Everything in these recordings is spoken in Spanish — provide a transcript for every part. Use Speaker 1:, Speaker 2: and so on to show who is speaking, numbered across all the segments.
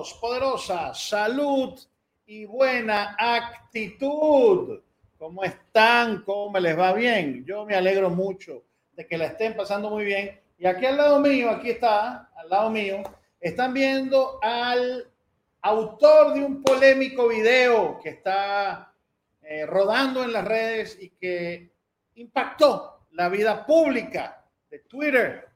Speaker 1: Poderosas, salud y buena actitud. ¿Cómo están? ¿Cómo les va bien? Yo me alegro mucho de que la estén pasando muy bien. Y aquí al lado mío, aquí está, al lado mío, están viendo al autor de un polémico video que está eh, rodando en las redes y que impactó la vida pública de Twitter,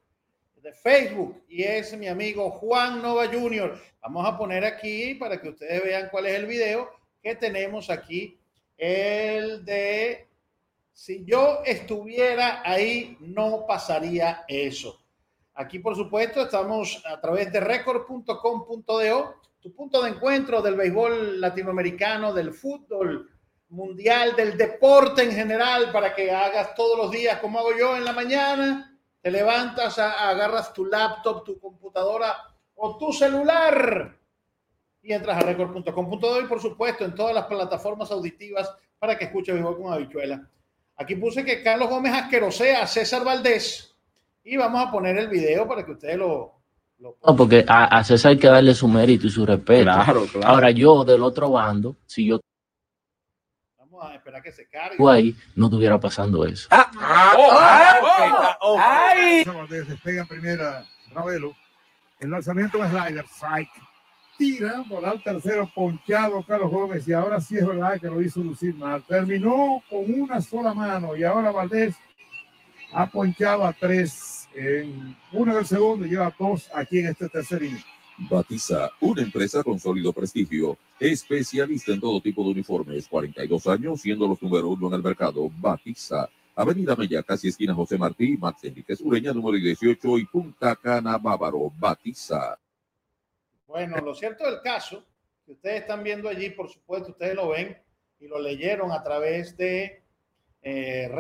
Speaker 1: Facebook, y es mi amigo Juan Nova Jr. Vamos a poner aquí para que ustedes vean cuál es el video que tenemos aquí. El de si yo estuviera ahí, no pasaría eso. Aquí, por supuesto, estamos a través de record.com.do, tu punto de encuentro del béisbol latinoamericano, del fútbol mundial, del deporte en general, para que hagas todos los días como hago yo en la mañana. Te levantas, agarras tu laptop, tu computadora o tu celular y entras a record.com.do y por supuesto en todas las plataformas auditivas para que escuches béisbol con habichuela. Aquí puse que Carlos Gómez asquerosea a César Valdés y vamos a poner el video para que ustedes lo... lo
Speaker 2: no, porque a, a, César hay que darle su mérito y su respeto.
Speaker 1: Claro, claro.
Speaker 2: Ahora yo del otro bando, si yo...
Speaker 1: Vamos a esperar que se cargue.
Speaker 2: Ahí no estuviera pasando eso.
Speaker 3: Ah, ah, oh, ah,
Speaker 1: oh,
Speaker 3: ¡Ay!
Speaker 4: Valdés despega en primera, Ravelo. El lanzamiento es slider, strike. Tira por al tercero, ponchado Carlos Gómez. Y ahora sí es verdad que lo hizo lucir mal. Terminó con una sola mano. Y ahora Valdés ha ponchado a tres en uno del segundo y lleva dos aquí en este tercer inning.
Speaker 5: Batiza, una empresa con sólido prestigio, especialista en todo tipo de uniformes, 42 años siendo los número uno en el mercado. Batiza, Avenida Mella, casi esquina José Martí, Max Enrique Ureña, número 18 y Punta Cana, Bávaro. Batiza.
Speaker 1: Bueno, lo cierto del caso, que ustedes están viendo allí, por supuesto, ustedes lo ven y lo leyeron a través de eh,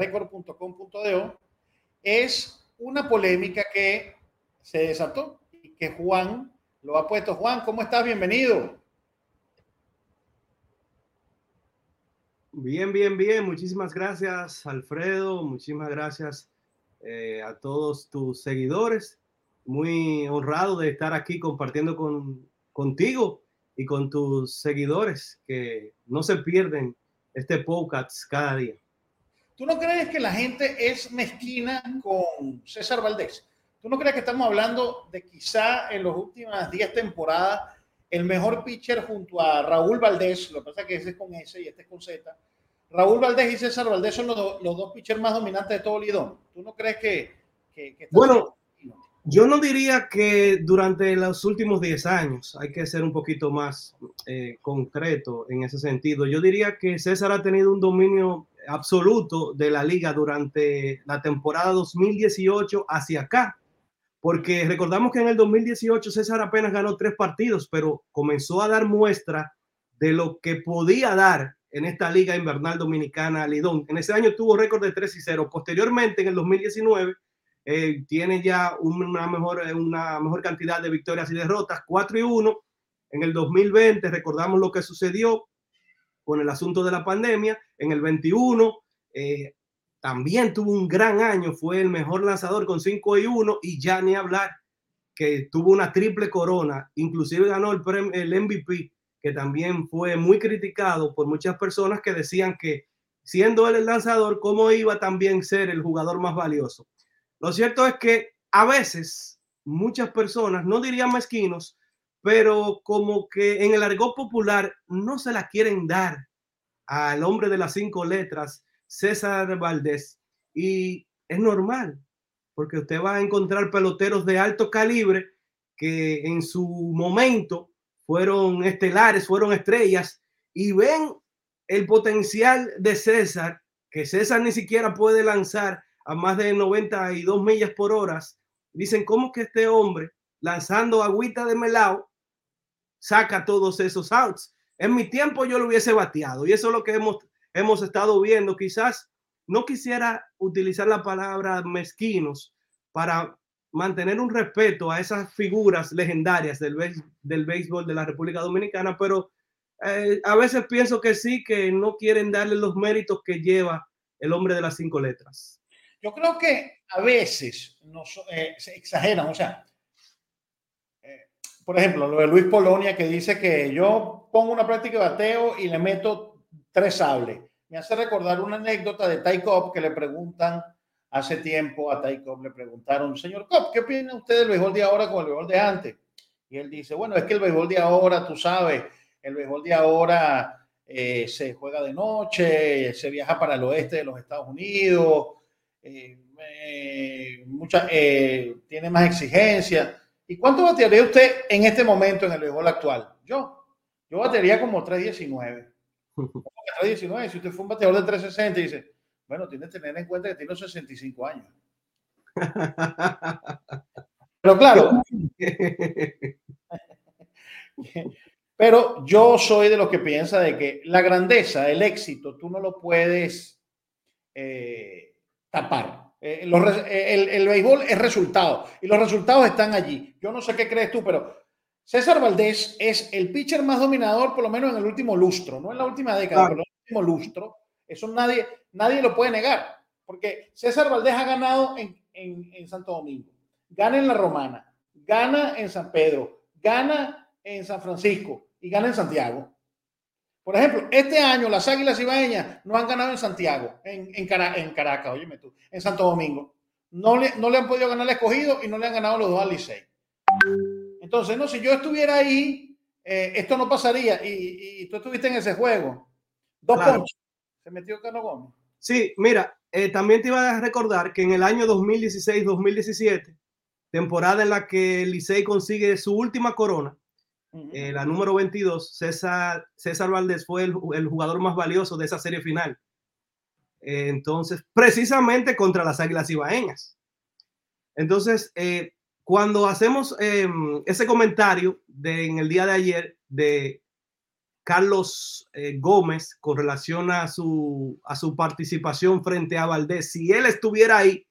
Speaker 1: es una polémica que se desató y que Juan lo ha puesto. Juan, ¿cómo estás? Bienvenido.
Speaker 6: Bien, bien, bien. Muchísimas gracias, Alfredo. Muchísimas gracias eh, a todos tus seguidores. Muy honrado de estar aquí compartiendo con, contigo y con tus seguidores que no se pierden este podcast cada día.
Speaker 1: ¿Tú no crees que la gente es mezquina con César Valdés? ¿Tú no crees que estamos hablando de quizá en las últimas 10 temporadas el mejor pitcher junto a Raúl Valdés? Lo que pasa es que ese es con S y este es con Z. Raúl Valdés y César Valdés son los, los dos pitchers más dominantes de todo Lidón. ¿Tú no crees que... que, que
Speaker 6: bueno, yo no diría que durante los últimos 10 años hay que ser un poquito más eh, concreto en ese sentido. Yo diría que César ha tenido un dominio absoluto de la liga durante la temporada 2018 hacia acá, porque recordamos que en el 2018 César apenas ganó tres partidos, pero comenzó a dar muestra de lo que podía dar en esta liga invernal dominicana Lidón. En ese año tuvo récord de 3 y 0. Posteriormente, en el 2019, eh, tiene ya una mejor, una mejor cantidad de victorias y derrotas, 4 y 1. En el 2020 recordamos lo que sucedió con el asunto de la pandemia. En el 21 eh, también tuvo un gran año, fue el mejor lanzador con 5 y 1 y ya ni hablar que tuvo una triple corona, inclusive ganó el, premio, el MVP, que también fue muy criticado por muchas personas que decían que siendo él el lanzador, ¿cómo iba también ser el jugador más valioso? Lo cierto es que a veces muchas personas, no dirían mezquinos, pero como que en el argot popular no se la quieren dar al hombre de las cinco letras, César Valdés. Y es normal, porque usted va a encontrar peloteros de alto calibre que en su momento fueron estelares, fueron estrellas, y ven el potencial de César, que César ni siquiera puede lanzar a más de 92 millas por hora, dicen, ¿cómo que este hombre lanzando agüita de melao saca todos esos outs. En mi tiempo yo lo hubiese bateado y eso es lo que hemos, hemos estado viendo. Quizás no quisiera utilizar la palabra mezquinos para mantener un respeto a esas figuras legendarias del, del béisbol de la República Dominicana, pero eh, a veces pienso que sí, que no quieren darle los méritos que lleva el hombre de las cinco letras.
Speaker 1: Yo creo que a veces nos, eh, se exageran, o sea, eh, por ejemplo, lo de Luis Polonia que dice que yo pongo una práctica de bateo y le meto tres sables. Me hace recordar una anécdota de Ty Cobb que le preguntan hace tiempo a Ty Cobb, le preguntaron, señor Cobb, ¿qué opina usted del béisbol de ahora con el béisbol de antes? Y él dice, bueno, es que el béisbol de ahora, tú sabes, el béisbol de ahora eh, se juega de noche, se viaja para el oeste de los Estados Unidos, eh, eh, tiene más exigencia. ¿Y cuánto batearía usted en este momento en el béisbol actual? Yo, yo batearía como 319. Que 319, si usted fue un bateador de 360 y dice, bueno, tiene que tener en cuenta que tiene 65 años. Pero claro, pero yo soy de los que piensa de que la grandeza, el éxito, tú no lo puedes eh, tapar. Eh, los eh, el, el béisbol es resultado y los resultados están allí. Yo no sé qué crees tú, pero César Valdés es el pitcher más dominador, por lo menos en el último lustro, no en la última década,
Speaker 6: Claro.
Speaker 1: pero en el último lustro. Eso nadie, nadie lo puede negar, porque César Valdés ha ganado en, en, en Santo Domingo, gana en La Romana, gana en San Pedro, gana en San Francisco y gana en Santiago. Por ejemplo, este año las Águilas Ibaeñas no han ganado en Santiago, en, en, Cara- en Caracas, óyeme tú, en Santo Domingo. No le, no le han podido ganar al escogido y no le han ganado los dos al Licey. Entonces, no, si yo estuviera ahí, eh, esto no pasaría. Y, y tú estuviste en ese juego. Dos
Speaker 6: Claro.
Speaker 1: ponches. Se metió Carlos Gómez.
Speaker 6: Sí, mira, eh, también te iba a recordar que en el año 2016-2017, temporada en la que Licey consigue su última corona, eh, la número 22, César, César Valdés fue el, el jugador más valioso de esa serie final. Entonces, precisamente contra las Águilas Ibaeñas. Entonces, eh, cuando hacemos eh, ese comentario de, en el día de ayer de Carlos eh, Gómez con relación a su, a su participación frente a Valdés, si él estuviera ahí,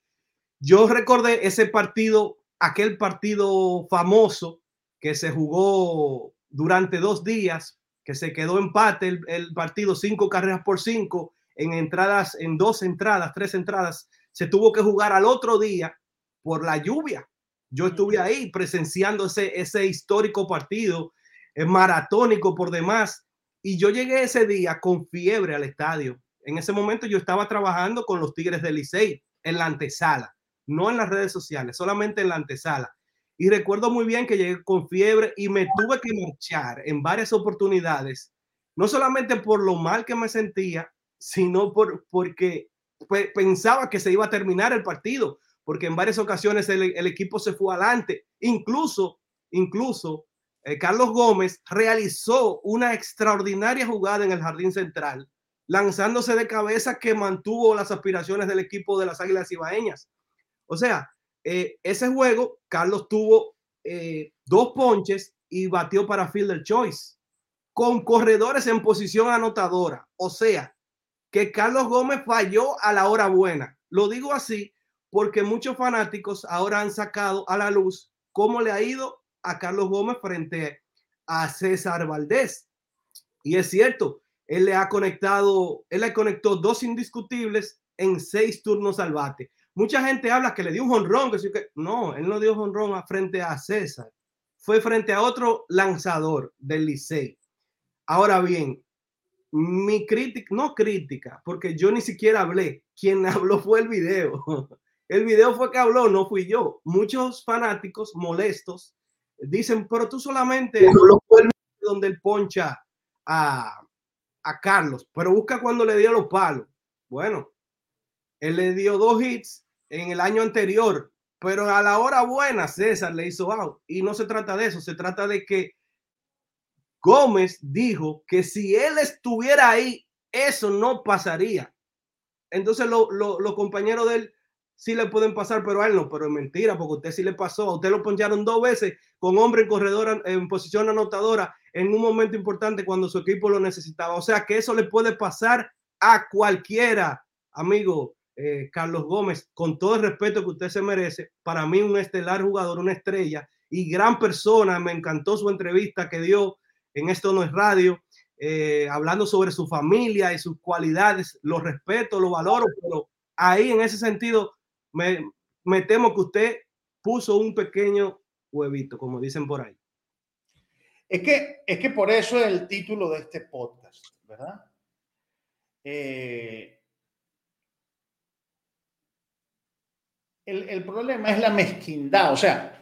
Speaker 6: yo recordé ese partido, aquel partido famoso que se jugó durante dos días, que se quedó empate el, el partido, cinco carreras por cinco, en entradas, en dos entradas, tres entradas, se tuvo que jugar al otro día por la lluvia. Yo estuve ahí presenciando ese, ese histórico partido, eh, maratónico por demás, y yo llegué ese día con fiebre al estadio. En ese momento yo estaba trabajando con los Tigres del Licey en la antesala, no en las redes sociales, solamente en la antesala. Y recuerdo muy bien que llegué con fiebre y me tuve que marchar en varias oportunidades, no solamente por lo mal que me sentía, sino por, porque pe- pensaba que se iba a terminar el partido, porque en varias ocasiones el, equipo se fue adelante. Incluso, incluso, eh, Carlos Gómez realizó una extraordinaria jugada en el jardín central, lanzándose de cabeza que mantuvo las aspiraciones del equipo de las Águilas Ibaeñas. O sea, eh, ese juego, Carlos tuvo eh, dos ponches y batió para Fielder Choice, con corredores en posición anotadora. O sea, que Carlos Gómez falló a la hora buena. Lo digo así porque muchos fanáticos ahora han sacado a la luz cómo le ha ido a Carlos Gómez frente a César Valdés. Y es cierto, él le ha conectado, él le conectó dos indiscutibles en seis turnos al bate. Mucha gente habla que le dio un jonrón, que no, él no dio jonrón a- frente a César, fue frente a otro lanzador del Licey. Ahora bien, mi crítica, no crítica, porque yo ni siquiera hablé, quien habló fue el video. El video fue que habló, no fui yo. Muchos fanáticos molestos dicen, pero tú solamente el donde él poncha a, a Carlos, pero busca cuando le dio los palos. Bueno, él le dio dos hits en el año anterior, pero a la hora buena César le hizo out. Y no se trata de eso, se trata de que Gómez dijo que si él estuviera ahí, eso no pasaría. Entonces lo- lo- los compañeros de él sí le pueden pasar, pero a él no, pero es mentira, porque usted sí le pasó, a usted lo poncharon dos veces con hombre en corredora, en posición anotadora, en un momento importante cuando su equipo lo necesitaba. O sea que eso le puede pasar a cualquiera, amigo eh, Carlos Gómez, con todo el respeto que usted se merece, para mí un estelar jugador, una estrella y gran persona, me encantó su entrevista que dio en Esto No es Radio, eh, hablando sobre su familia y sus cualidades, lo respeto, lo valoro, pero ahí en ese sentido me, temo que usted puso un pequeño huevito, como dicen por ahí.
Speaker 1: Es que, es que por eso es el título de este podcast, ¿verdad? Eh, el, el, problema es la mezquindad. O sea,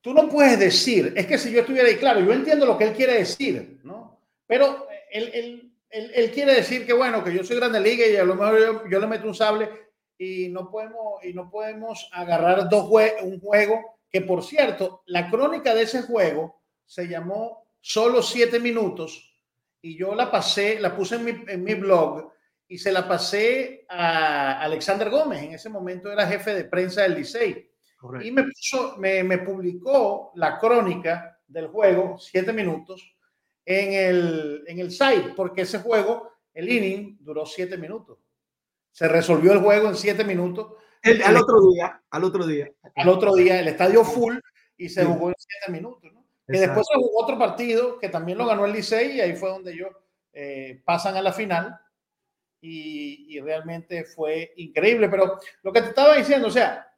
Speaker 1: tú no puedes decir, es que si yo estuviera ahí, claro, yo entiendo lo que él quiere decir, ¿no? Pero él, él, él, él quiere decir que, bueno, que yo soy grande liga y a lo mejor yo, yo le meto un sable y no podemos, y no podemos agarrar dos jue un juego que, por cierto, la crónica de ese juego se llamó Solo siete minutos y yo la pasé, la puse en mi, en mi blog y se la pasé a Alexander Gómez, en ese momento era jefe de prensa del Licey. Correcto. Y me, puso, me, me, publicó la crónica del juego, siete minutos, en el, en el site, porque ese juego, el inning, duró siete minutos. Se resolvió el juego en siete minutos.
Speaker 6: El, al otro día, al otro día.
Speaker 1: Al otro día, el estadio full y se sí. jugó en siete minutos. ¿no? Y después se jugó otro partido que también lo ganó el Licey y ahí fue donde ellos eh, pasan a la final y, y, realmente fue increíble. Pero lo que te estaba diciendo, o sea,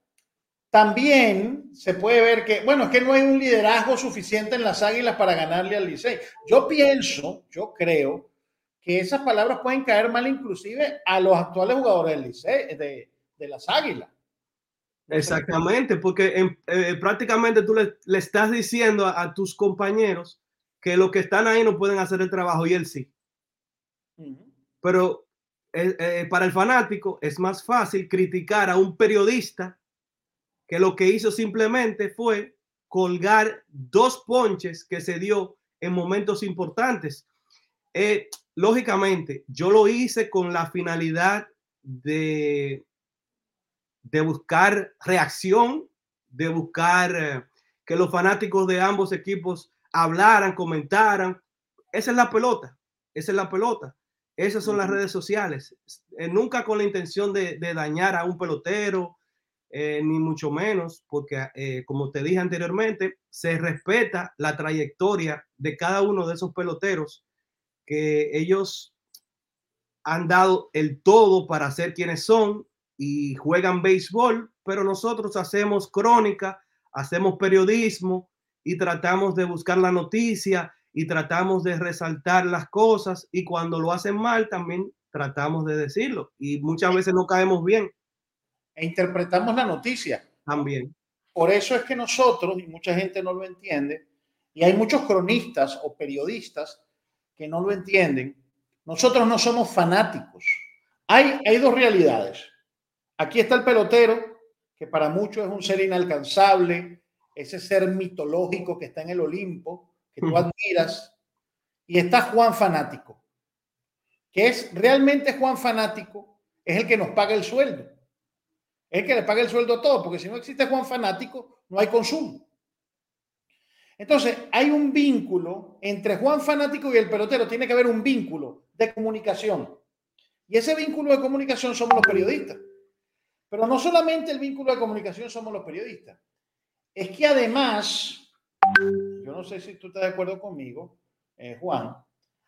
Speaker 1: también se puede ver que, bueno, es que no hay un liderazgo suficiente en las Águilas para ganarle al Licey. Yo pienso, yo creo que esas palabras pueden caer mal inclusive a los actuales jugadores del Licey, de, de las Águilas.
Speaker 6: Exactamente, porque en, eh, prácticamente tú le, le estás diciendo a, a, tus compañeros que los que están ahí no pueden hacer el trabajo y él sí. Uh -huh. Pero eh, eh, para el fanático es más fácil criticar a un periodista que lo que hizo simplemente fue colgar dos ponches que se dio en momentos importantes. Eh, lógicamente, yo lo hice con la finalidad de de buscar reacción, de buscar eh, que los fanáticos de ambos equipos hablaran, comentaran. Esa es la pelota, esa es la pelota. Esas son las redes sociales. Eh, nunca con la intención de, de, dañar a un pelotero, eh, ni mucho menos, porque eh, como te dije anteriormente, se respeta la trayectoria de cada uno de esos peloteros que ellos han dado el todo para ser quienes son y juegan béisbol, pero nosotros hacemos crónica, hacemos periodismo y tratamos de buscar la noticia y tratamos de resaltar las cosas y cuando lo hacen mal también tratamos de decirlo y muchas veces no caemos bien.
Speaker 1: E interpretamos la noticia.
Speaker 6: También.
Speaker 1: Por eso es que nosotros, y mucha gente no lo entiende, y hay muchos cronistas o periodistas que no lo entienden, nosotros no somos fanáticos. Hay, hay dos realidades Aquí está el pelotero, que para muchos es un ser inalcanzable, ese ser mitológico que está en el Olimpo, que tú admiras. Y está Juan Fanático, que es realmente Juan Fanático, es el que nos paga el sueldo. Es el que le paga el sueldo a todos, porque si no existe Juan Fanático, no hay consumo. Entonces, hay un vínculo entre Juan Fanático y el pelotero. Tiene que haber un vínculo de comunicación. Y ese vínculo de comunicación somos los periodistas. Pero no solamente el vínculo de comunicación somos los periodistas, es que además, yo no sé si tú estás de acuerdo conmigo, eh, Juan,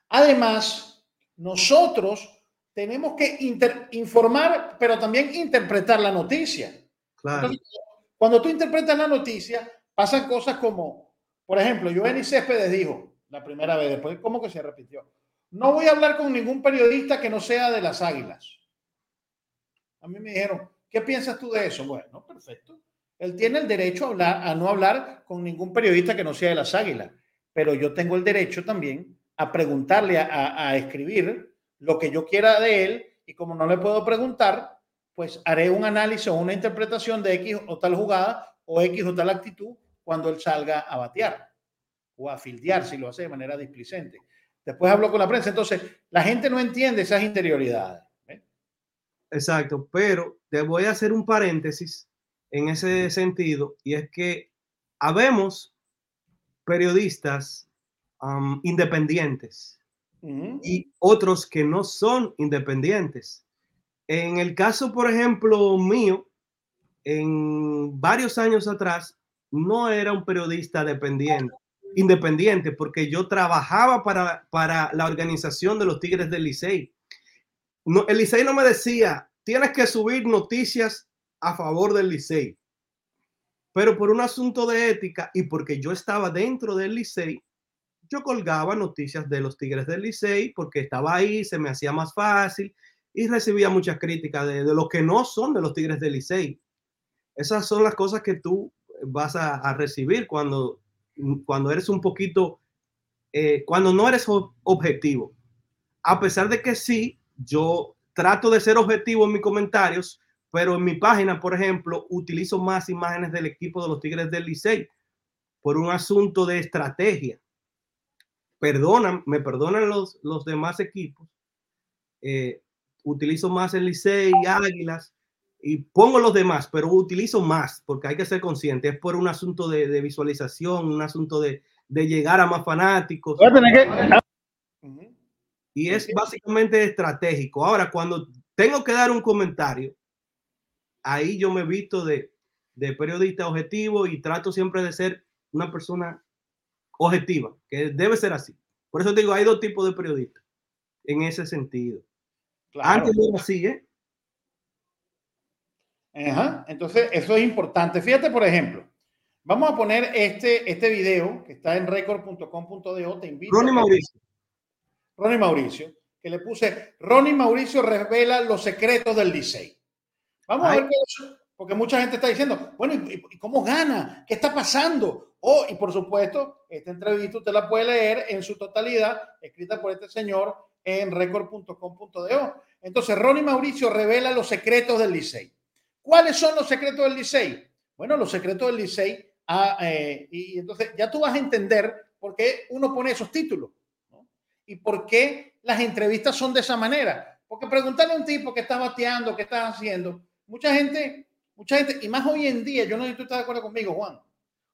Speaker 1: además nosotros tenemos que informar, pero también interpretar la noticia.
Speaker 6: Claro.
Speaker 1: Entonces, cuando tú interpretas la noticia, pasan cosas como, por ejemplo, Giovanni Céspedes dijo la primera vez, después, ¿cómo que se repitió? No voy a hablar con ningún periodista que no sea de las águilas. A mí me dijeron, ¿Qué piensas tú de eso? Bueno, perfecto. Él tiene el derecho a, hablar, a no hablar con ningún periodista que no sea de las águilas, pero yo tengo el derecho también a preguntarle, a escribir lo que yo quiera de él y como no le puedo preguntar, pues haré un análisis o una interpretación de X o tal jugada o X o tal actitud cuando él salga a batear o a fildear si lo hace de manera displicente. Después hablo con la prensa. Entonces, la gente no entiende esas interioridades.
Speaker 6: exacto, pero te voy a hacer un paréntesis en ese sentido, y es que habemos periodistas um, independientes
Speaker 1: Ujú.
Speaker 6: y otros que no son independientes. En el caso, por ejemplo, mío, en varios años atrás, no era un periodista dependiente, independiente, porque yo trabajaba para, para la organización de los Tigres del Licey. No, el Licey no me decía, tienes que subir noticias a favor del Licey. Pero por un asunto de ética y porque yo estaba dentro del Licey, yo colgaba noticias de los Tigres del Licey porque estaba ahí, se me hacía más fácil y recibía muchas críticas de, de los que no son de los Tigres del Licey. Esas son las cosas que tú vas a, recibir cuando, cuando eres un poquito, eh, cuando no eres ob- objetivo. A pesar de que sí, yo trato de ser objetivo en mis comentarios, pero en mi página, por ejemplo, utilizo más imágenes del equipo de los Tigres del Licey por un asunto de estrategia. Perdonan, me perdonan los, los demás equipos. eh, utilizo más el Licey, Águilas y pongo los demás, pero utilizo más porque hay que ser consciente. Es por un asunto de, de visualización, un asunto de, de llegar a más fanáticos
Speaker 1: Voy a tener que- Ujú.
Speaker 6: y es básicamente estratégico. Ahora, cuando tengo que dar un comentario, ahí yo me visto de, de periodista objetivo y trato siempre de ser una persona objetiva, que debe ser así. Por eso digo, hay dos tipos de periodistas en ese sentido.
Speaker 1: Claro.
Speaker 6: Antes no era así, ¿eh?
Speaker 1: Ajá. Entonces, eso es importante. Fíjate, por ejemplo, vamos a poner este, este video que está en record.com.do. Te invito.
Speaker 6: Ronnie Mauricio.
Speaker 1: Ronnie Mauricio, que le puse, Ronnie Mauricio revela los secretos del Licey. Vamos a ver qué es, porque mucha gente está diciendo, bueno, ¿y, y cómo gana? ¿Qué está pasando? Oh, y por supuesto, esta entrevista usted la puede leer en su totalidad, escrita por este señor en record.com.do. Entonces, Ronnie Mauricio revela los secretos del Licey. ¿Cuáles son los secretos del Licey? Bueno, los secretos del Licey, ah, eh, y entonces ya tú vas a entender por qué uno pone esos títulos ¿no? y por qué las entrevistas son de esa manera. Porque preguntarle a un tipo que está bateando, qué estás haciendo, mucha gente, mucha gente, y más hoy en día, yo no sé si tú estás de acuerdo conmigo, Juan,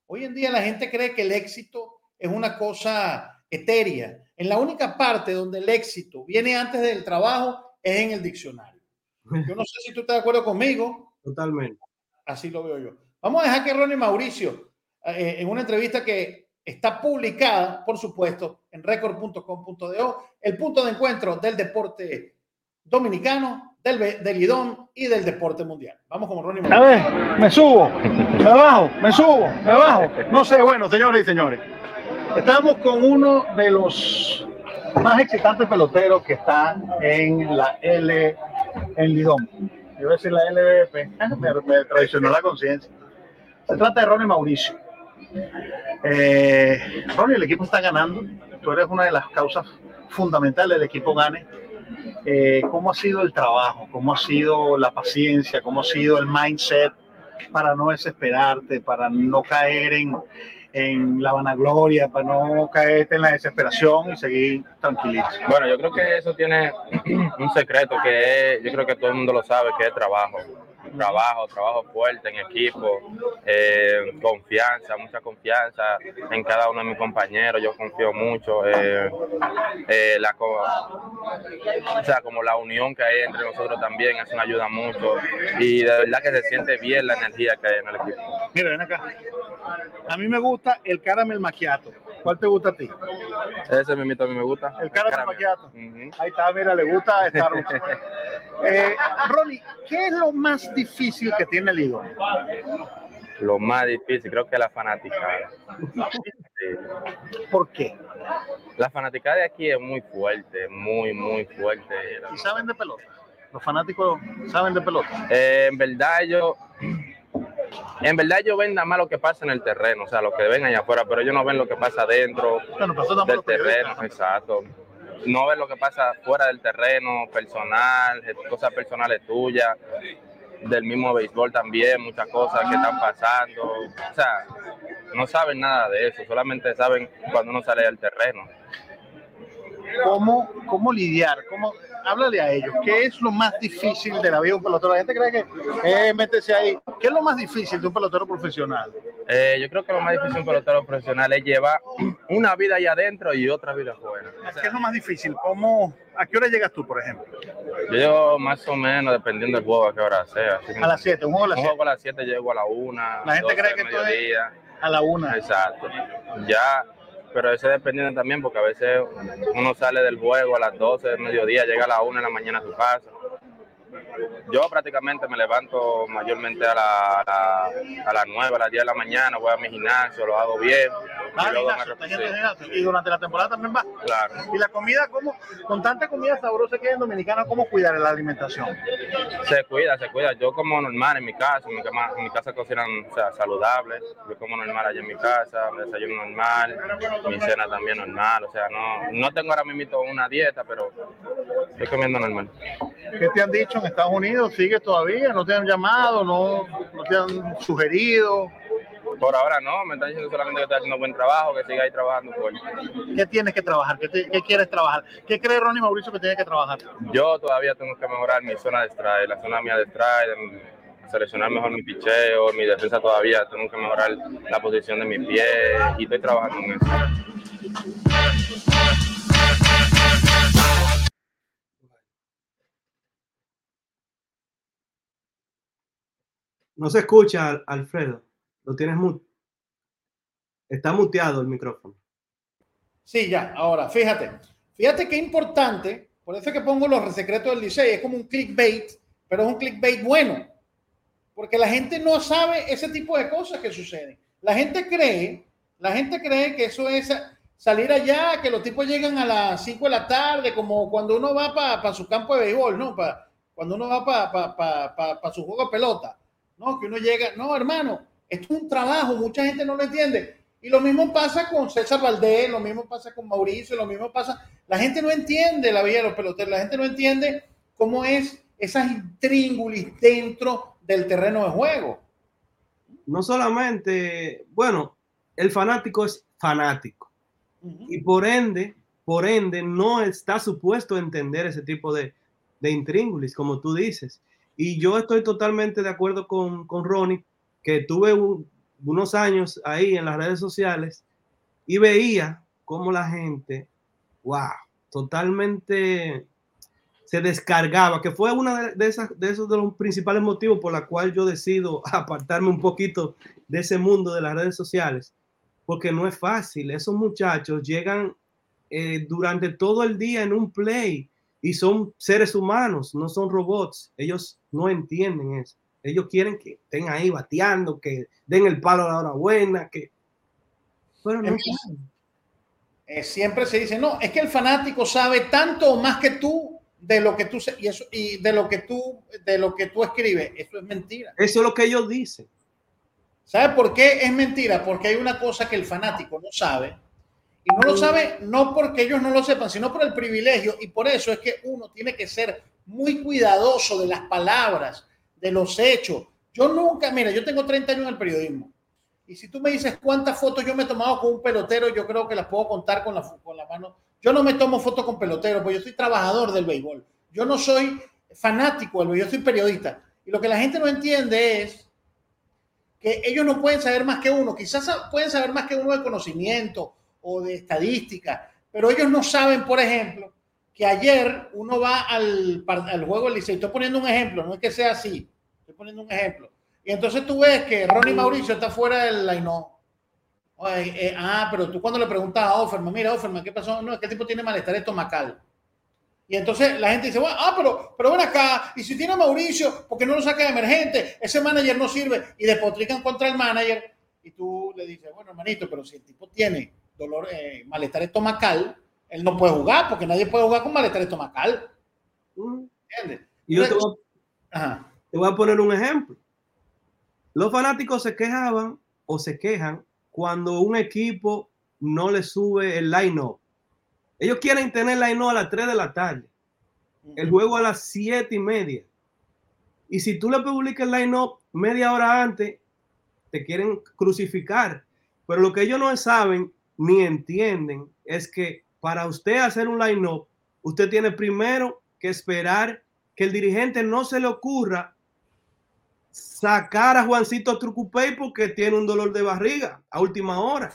Speaker 1: hoy en día la gente cree que el éxito es una cosa etérea. En la única parte donde el éxito viene antes del trabajo es en el diccionario. Yo no sé si tú estás de acuerdo conmigo,
Speaker 6: Totalmente.
Speaker 1: Así lo veo yo. Vamos a dejar que Ronnie Mauricio, eh, en una entrevista que está publicada, por supuesto, en record.com.do, el punto de encuentro del deporte dominicano, del, del idón y del deporte mundial. Vamos con Ronnie
Speaker 7: A
Speaker 1: Mauricio.
Speaker 7: ver, me subo, me bajo, me subo, me bajo. No sé, bueno, señores y señores. Estamos con uno de los más excitantes peloteros que está en la L, en Lidón. Voy a decir la LVP, me, me traicionó la conciencia. Se trata de Ronnie Mauricio. Eh, Ronnie, el equipo está ganando. Tú eres una de las causas fundamentales del equipo gane. Eh, ¿Cómo ha sido el trabajo? ¿Cómo ha sido la paciencia? ¿Cómo ha sido el mindset para no desesperarte, para no caer en, en la vanagloria, para no caerte en la desesperación y seguir tranquilito?
Speaker 8: Bueno, yo creo que eso tiene un secreto que es, yo creo que todo el mundo lo sabe, que es trabajo. Trabajo, trabajo fuerte en equipo, eh, confianza, mucha confianza en cada uno de mis compañeros. Yo confío mucho. eh, eh, o sea, como la unión que hay entre nosotros también, eso me ayuda mucho. Y de verdad que se siente bien la energía que hay en el equipo.
Speaker 7: Mira, ven acá. A mí me gusta el caramel macchiato. ¿Cuál te gusta a ti?
Speaker 8: Ese mismito a mí me gusta.
Speaker 7: El caramel macchiato.
Speaker 8: Ujú.
Speaker 7: Ahí está, mira, le gusta Starbucks. Eh, Ronnie, ¿qué es lo más difícil que tiene el Lidón?
Speaker 8: Lo más difícil, creo que la fanaticada. Sí.
Speaker 7: ¿Por qué?
Speaker 8: La fanaticada de aquí es muy fuerte, muy, muy fuerte.
Speaker 7: ¿Y saben de pelota? Los fanáticos saben de pelota.
Speaker 8: Eh, en verdad yo, en verdad ellos ven nada más lo que pasa en el terreno, o sea, lo que ven allá afuera, pero ellos no ven lo que pasa dentro
Speaker 7: Bueno,
Speaker 8: del terreno, exacto. No ven lo que pasa fuera del terreno, personal, cosas personales tuyas, del mismo béisbol también, muchas cosas que están pasando. O sea, no saben nada de eso, solamente saben cuando uno sale del terreno.
Speaker 7: ¿Cómo, cómo lidiar? ¿Cómo, háblale a ellos. ¿Qué es lo más difícil de la vida de un pelotero? La gente cree que eh, métese ahí. ¿Qué es lo más difícil de un pelotero profesional?
Speaker 8: Eh, yo creo que lo más difícil de un pelotero profesional es llevar una vida allá adentro y otra vida afuera.
Speaker 7: ¿Qué es lo más difícil? ¿Cómo, ¿A qué hora llegas tú, por ejemplo?
Speaker 8: Yo llego más o menos, dependiendo del juego, a qué hora sea. Así
Speaker 7: A las 7, un juego a las
Speaker 8: un
Speaker 7: 7.
Speaker 8: juego a las 7 llego a la 1.
Speaker 7: La gente cree que tú es a la 1.
Speaker 8: Exacto. Ya, pero ese dependiendo también, porque a veces uno sale del juego a las 12 del mediodía, llega a la 1 de la mañana a su casa. Yo prácticamente me levanto mayormente a, la- a las 9, a las 10 de la mañana, voy a mi gimnasio, lo hago bien.
Speaker 7: Ah,
Speaker 8: y
Speaker 7: durante la temporada también va.
Speaker 8: Claro.
Speaker 7: Y la comida, ¿cómo? Con tanta comida sabrosa que hay en Dominicana, ¿cómo cuidar la alimentación?
Speaker 8: Se cuida, se cuida. Yo como normal en mi casa, en mi, cama- en mi casa cocinan o sea, saludable. Yo como normal allá en mi casa, mi desayuno normal, mi cena también normal. O sea, no, no tengo ahora mismo una dieta, pero estoy comiendo normal.
Speaker 7: ¿Qué te han dicho en Estados Unidos? ¿Sigues todavía? ¿No te han llamado? ¿No, no te han sugerido?
Speaker 8: Por ahora no, me están diciendo solamente que estoy haciendo buen trabajo, que siga ahí trabajando fuerte.
Speaker 7: ¿Qué tienes que trabajar? ¿Qué, te- qué quieres trabajar? ¿Qué cree Ronnie Mauricio que tiene que trabajar?
Speaker 8: Yo todavía tengo que mejorar mi zona de strike, la zona mía de strike, seleccionar mejor mi picheo, mi defensa todavía, tengo que mejorar la posición de mi pie y estoy trabajando en eso.
Speaker 6: No se escucha, Al- Alfredo. Lo tienes mute. Está muteado el micrófono.
Speaker 1: Sí, ya, ahora, fíjate. Fíjate qué importante, por eso es que pongo los secretos del Licey, es como un clickbait, pero es un clickbait bueno, porque la gente no sabe ese tipo de cosas que suceden. La gente cree, la gente cree que eso es salir allá, que los tipos llegan a las 5 de la tarde, como cuando uno va para su campo de béisbol, ¿no? Pa- cuando uno va para su juego de pelota, ¿no? Que uno llega, no, hermano, esto es un trabajo, mucha gente no lo entiende. Y lo mismo pasa con César Valdés, lo mismo pasa con Mauricio, lo mismo pasa. La gente no entiende la vida de los peloteros, la gente no entiende cómo es esas intríngulis dentro del terreno de juego.
Speaker 6: No solamente, bueno, el fanático es fanático. Y por ende, por ende, no está supuesto a entender ese tipo de, de intríngulis, como tú dices. Y yo estoy totalmente de acuerdo con, con Ronnie, que tuve un- unos años ahí en las redes sociales y veía cómo la gente, wow, totalmente se descargaba, que fue esas, de esos de los principales motivos por la cual yo decido apartarme un poquito de ese mundo de las redes sociales, porque no es fácil. Esos muchachos llegan eh, durante todo el día en un play y son seres humanos, no son robots. Ellos no entienden eso. Ellos quieren que estén ahí bateando, que den el palo a la hora buena, que... Pero no.
Speaker 1: Eh, siempre se dice, no, es que el fanático sabe tanto o más que tú de lo que tú y eso y de lo que tú de lo que tú escribes. Eso es mentira.
Speaker 6: Eso es lo que ellos dicen.
Speaker 1: ¿Sabe por qué es mentira? Porque hay una cosa que el fanático no sabe. Y no lo sabe no porque ellos no lo sepan, sino por el privilegio. Y por eso es que uno tiene que ser muy cuidadoso de las palabras, de los hechos. Yo nunca, mira, yo tengo 30 años en el periodismo. Y si tú me dices cuántas fotos yo me he tomado con un pelotero, yo creo que las puedo contar con la, con la mano. Yo no me tomo fotos con peloteros, porque yo soy trabajador del béisbol. Yo no soy fanático del béisbol, yo soy periodista. Y lo que la gente no entiende es que ellos no pueden saber más que uno. Quizás pueden saber más que uno de conocimiento o de estadística, pero ellos no saben, por ejemplo, que ayer uno va al, juego del Licey. Estoy poniendo un ejemplo, no es que sea así. Estoy poniendo un ejemplo. Y entonces tú ves que Ronnie Mauricio está fuera del line ah, pero tú cuando le preguntas a Offerman, mira, Offerman, ¿qué pasó? No, es que el tipo tiene malestar estomacal. Y entonces la gente dice, bueno, ah, pero, pero ven acá, y si tiene a Mauricio, ¿por qué no lo saca de emergente? Ese manager no sirve. Y despotrican contra el manager. Y tú le dices, bueno, hermanito, pero si el tipo tiene dolor, eh, malestar estomacal, él no puede jugar, porque nadie puede jugar con malestar estomacal. ¿Entiendes?
Speaker 6: Y yo te voy, a,
Speaker 1: Ajá.
Speaker 6: te voy a poner un ejemplo. Los fanáticos se quejaban o se quejan cuando un equipo no le sube el line-up. Ellos quieren tener line-up a las 3 de la tarde. El juego a las 7 y media. Y si tú le publicas el line-up media hora antes, te quieren crucificar. Pero lo que ellos no saben ni entienden es que para usted hacer un line-up, usted tiene primero que esperar que el dirigente no se le ocurra sacar a Juancito Trucupey porque tiene un dolor de barriga a última hora.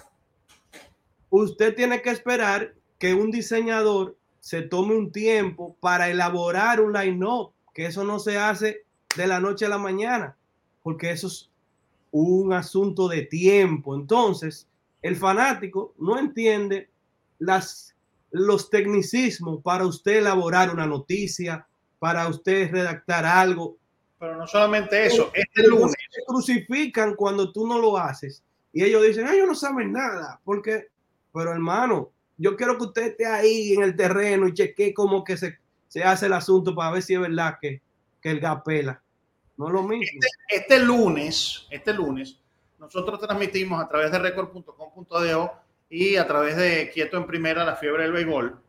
Speaker 6: Usted tiene que esperar que un diseñador se tome un tiempo para elaborar un line-up, que eso no se hace de la noche a la mañana, porque eso es un asunto de tiempo. Entonces, el fanático no entiende las, los tecnicismos para usted elaborar una noticia, para usted redactar algo.
Speaker 1: Pero no solamente eso, este lunes.
Speaker 6: Crucifican cuando tú no lo haces. Y ellos dicen, ellos no saben nada, porque, pero hermano, yo quiero que usted esté ahí en el terreno y cheque cómo que se, se hace el asunto para ver si es verdad que, que el gas pela. No es lo mismo.
Speaker 1: Este, este, lunes, este lunes, nosotros transmitimos a través de record.com.do y a través de Quieto en Primera, la fiebre del béisbol,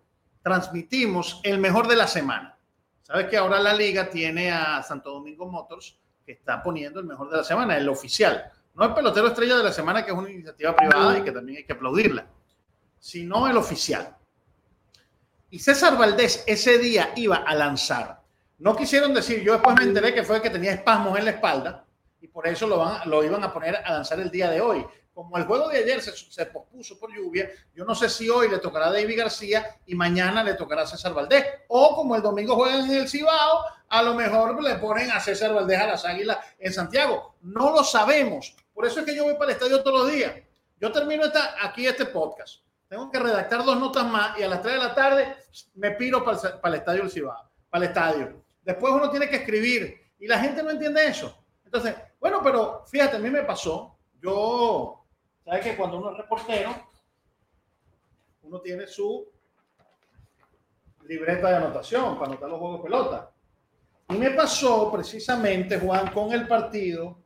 Speaker 1: transmitimos el mejor de la semana. Sabes que ahora la liga tiene a Santo Domingo Motors que está poniendo el mejor de la semana, el oficial. No el pelotero estrella de la semana, que es una iniciativa privada y que también hay que aplaudirla, sino el oficial. Y César Valdés ese día iba a lanzar no quisieron decir, yo después me enteré que fue que tenía espasmos en la espalda y por eso lo, van, lo iban a poner a lanzar el día de hoy. Como el juego de ayer se, se, pospuso por lluvia, yo no sé si hoy le tocará a David García y mañana le tocará a César Valdés. O como el domingo juegan en el Cibao, a lo mejor le ponen a César Valdés a las Águilas en Santiago. No lo sabemos. Por eso es que yo voy para el estadio todos los días. Yo termino aquí este podcast. Tengo que redactar dos notas más y a las 3 de la tarde me piro para para el estadio del Cibao, para el estadio. Después uno tiene que escribir y la gente no entiende eso. Entonces, bueno, pero fíjate, a mí me pasó, yo, ¿sabes que cuando uno es reportero, uno tiene su libreta de anotación para anotar los juegos de pelota? Y me pasó precisamente, Juan, con el partido,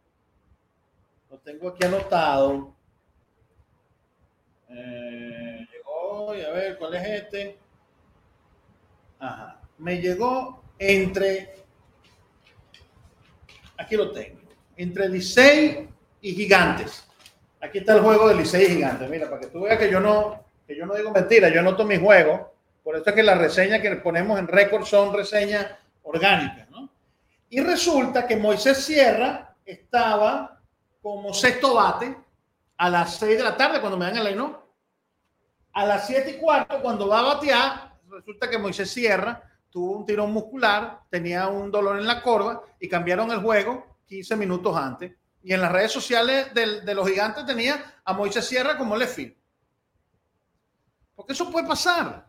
Speaker 1: lo tengo aquí anotado. Eh, llegó, y a ver, ¿cuál es este? Ajá. Me llegó entre, aquí lo tengo, entre Licey y Gigantes. Aquí está el juego de Licey y Gigantes. Mira, para que tú veas que yo no, que yo no digo mentira, yo noto mi juego. Por eso es que las reseñas que ponemos en récord son reseñas orgánicas, ¿no? Y resulta que Moisés Sierra estaba como sexto bate a las 6 de la tarde cuando me dan el ¿no? A las 7 y cuarto, cuando va a batear, resulta que Moisés Sierra tuvo un tirón muscular, tenía un dolor en la corva y cambiaron el juego 15 minutos antes. Y en las redes sociales de, de los gigantes tenía a Moisés Sierra como left Porque eso puede pasar.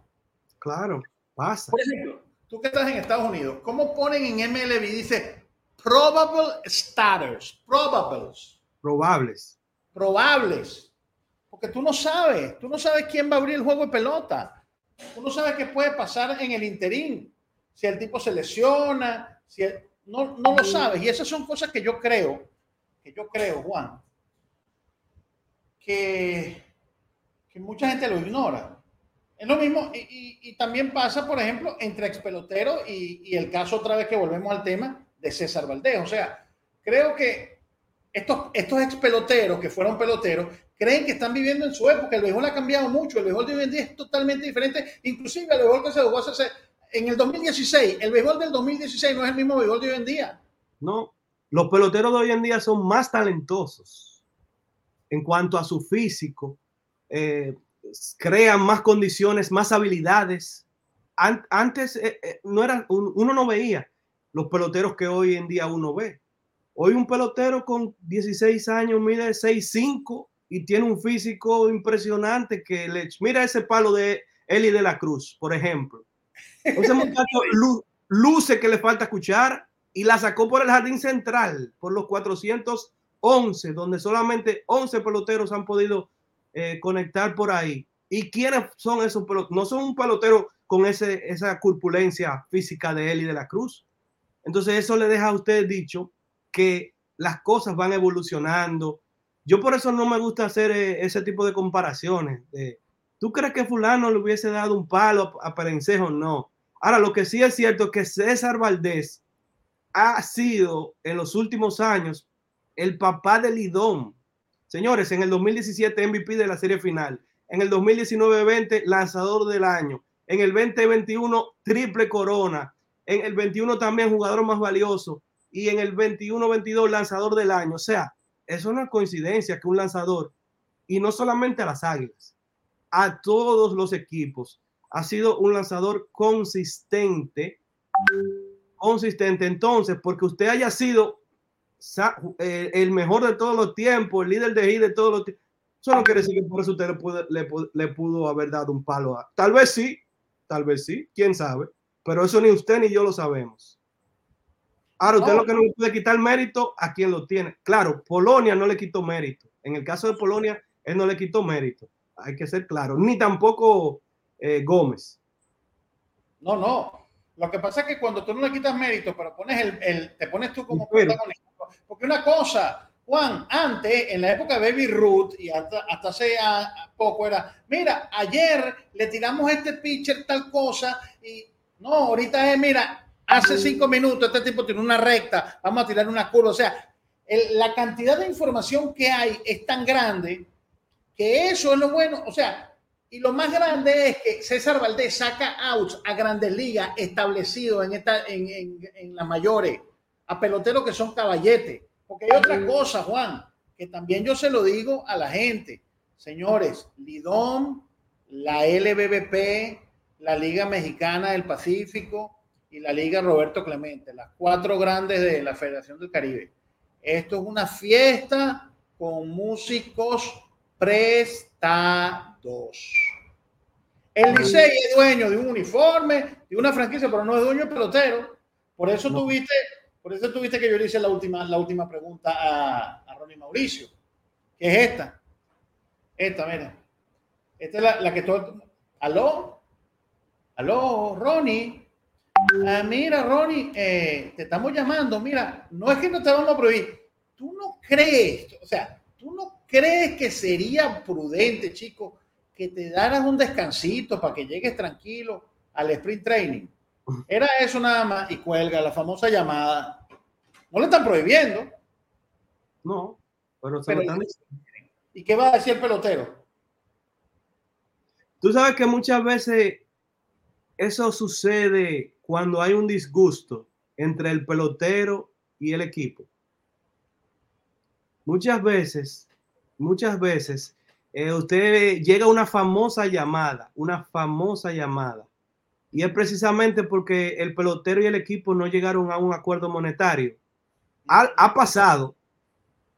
Speaker 6: Claro, pasa.
Speaker 1: Por ejemplo, tú que estás en Estados Unidos, ¿cómo ponen en MLB? Dice probable starters, probables.
Speaker 6: Probables.
Speaker 1: Probables. Porque tú no sabes, tú no sabes quién va a abrir el juego de pelota. Uno sabe qué puede pasar en el interín. Si el tipo se lesiona, si no, no lo sabes. Y esas son cosas que yo creo, yo creo, Juan, que, que mucha gente lo ignora. Es lo mismo, y, y, también pasa, por ejemplo, entre expelotero y, y el caso otra vez que volvemos al tema de César Valdés. O sea, creo que estos, estos ex peloteros que fueron peloteros creen que están viviendo en su época. El béisbol ha cambiado mucho. El béisbol de hoy en día es totalmente diferente. Inclusive el béisbol que se jugó hace, en el 2016. El béisbol del 2016 no es el mismo béisbol de hoy en día.
Speaker 6: No, los peloteros de hoy en día son más talentosos en cuanto a su físico. Eh, crean más condiciones, más habilidades. antes eh, eh, no era, uno no veía los peloteros que hoy en día uno ve. Hoy un pelotero con 16 años mide 6'5 y tiene un físico impresionante que le mira ese palo de Eli de la Cruz, por ejemplo. Ese muchacho luce que le falta escuchar y la sacó por el jardín central, por los 411, donde solamente 11 peloteros han podido eh, conectar por ahí. ¿Y quiénes son esos? No son un pelotero con ese, esa corpulencia física de Eli de la Cruz. Entonces eso le deja a usted dicho que las cosas van evolucionando. Yo por eso no me gusta hacer eh, ese tipo de comparaciones. ¿Tú crees que fulano le hubiese dado un palo a Perencejo? No. Ahora, lo que sí es cierto es que César Valdés ha sido en los últimos años el papá de Lidón. Señores, en el 2017 MVP de la serie final, En el 2019-20, lanzador del año. En el 2021, triple corona. En el 21 también jugador más valioso. Y en el 21-22, lanzador del año. O sea, es coincidencia que un lanzador, y no solamente a las águilas, a todos los equipos, ha sido un lanzador consistente. Consistente. Entonces, porque usted haya sido eh, el mejor de todos los tiempos, el líder de G de todos los tiempos, eso no quiere decir que por eso usted le pudo, le, le pudo haber dado un palo a. Tal vez sí, tal vez sí, quién sabe, pero eso ni usted ni yo lo sabemos. Ahora, usted lo que no le puede quitar mérito a quien lo tiene. Claro, Polonia no le quitó mérito. En el caso de Polonia, él no le quitó mérito. Hay que ser claro. Ni tampoco eh, Gómez.
Speaker 1: No, no. Lo que pasa es que cuando tú no le quitas mérito, pero pones el, el te pones tú como protagonista. Porque una cosa, Juan, antes, en la época de Baby Ruth y hasta, hasta hace poco era, mira, ayer le tiramos este pitcher tal cosa y no, ahorita es, mira, hace cinco minutos este tipo tiene una recta, vamos a tirar una curva. O sea, la cantidad de información que hay es tan grande que eso es lo bueno. O sea, y lo más grande es que César Valdés saca outs a grandes ligas establecidos en, esta, en, en, en las mayores, a peloteros que son caballetes. Porque hay otra cosa, Juan, que también yo se lo digo a la gente. Señores, Lidón, la LBBP, la Liga Mexicana del Pacífico, y la Liga Roberto Clemente, las cuatro grandes de la Federación del Caribe. Esto es una fiesta con músicos prestados. El Licey es dueño de un uniforme, de una franquicia, pero no es dueño de pelotero. Por eso tuviste, por eso tuviste que yo le hice la última, la última pregunta a, a Ronnie Mauricio, que es esta. Esta, mira. Esta es la, la que todo. ¿Aló? ¿Aló, Ronnie? Ah, mira, Ronnie, eh, te estamos llamando. Mira, no es que no te vamos a prohibir. Tú no crees, o sea, tú no crees que sería prudente, chico, que te daras un descansito para que llegues tranquilo al sprint training. Era eso nada más y cuelga la famosa llamada. No le están prohibiendo.
Speaker 6: No, pero,
Speaker 1: pero ¿Y qué va a decir el pelotero?
Speaker 6: Tú sabes que muchas veces eso sucede cuando hay un disgusto entre el pelotero y el equipo. Muchas veces, muchas veces, eh, usted llega a una famosa llamada, una famosa llamada, y es precisamente porque el pelotero y el equipo no llegaron a un acuerdo monetario. Ha, ha pasado,